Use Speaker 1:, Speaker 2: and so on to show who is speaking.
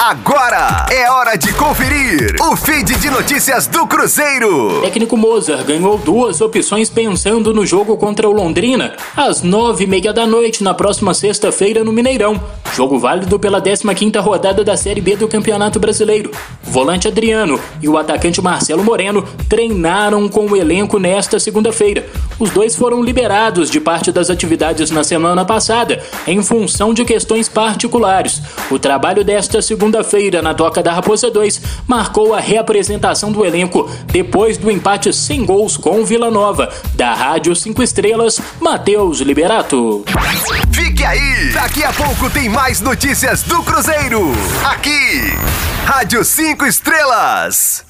Speaker 1: Agora é hora de conferir o feed de notícias do Cruzeiro.
Speaker 2: Técnico Mozart ganhou duas opções pensando no jogo contra o Londrina, às nove e meia da noite, na próxima sexta-feira no Mineirão. Jogo válido pela 15ª rodada da Série B do Campeonato Brasileiro. O volante Adriano e o atacante Marcelo Moreno treinaram com o elenco nesta segunda-feira. Os dois foram liberados de parte das atividades na semana passada, em função de questões particulares. O trabalho desta segunda-feira na Toca da Raposa 2 marcou a reapresentação do elenco depois do empate sem gols com Vila Nova. Da Rádio 5 Estrelas, Matheus Liberato.
Speaker 1: Fique aí! Daqui a pouco tem mais notícias do Cruzeiro. Aqui, Rádio 5 Estrelas.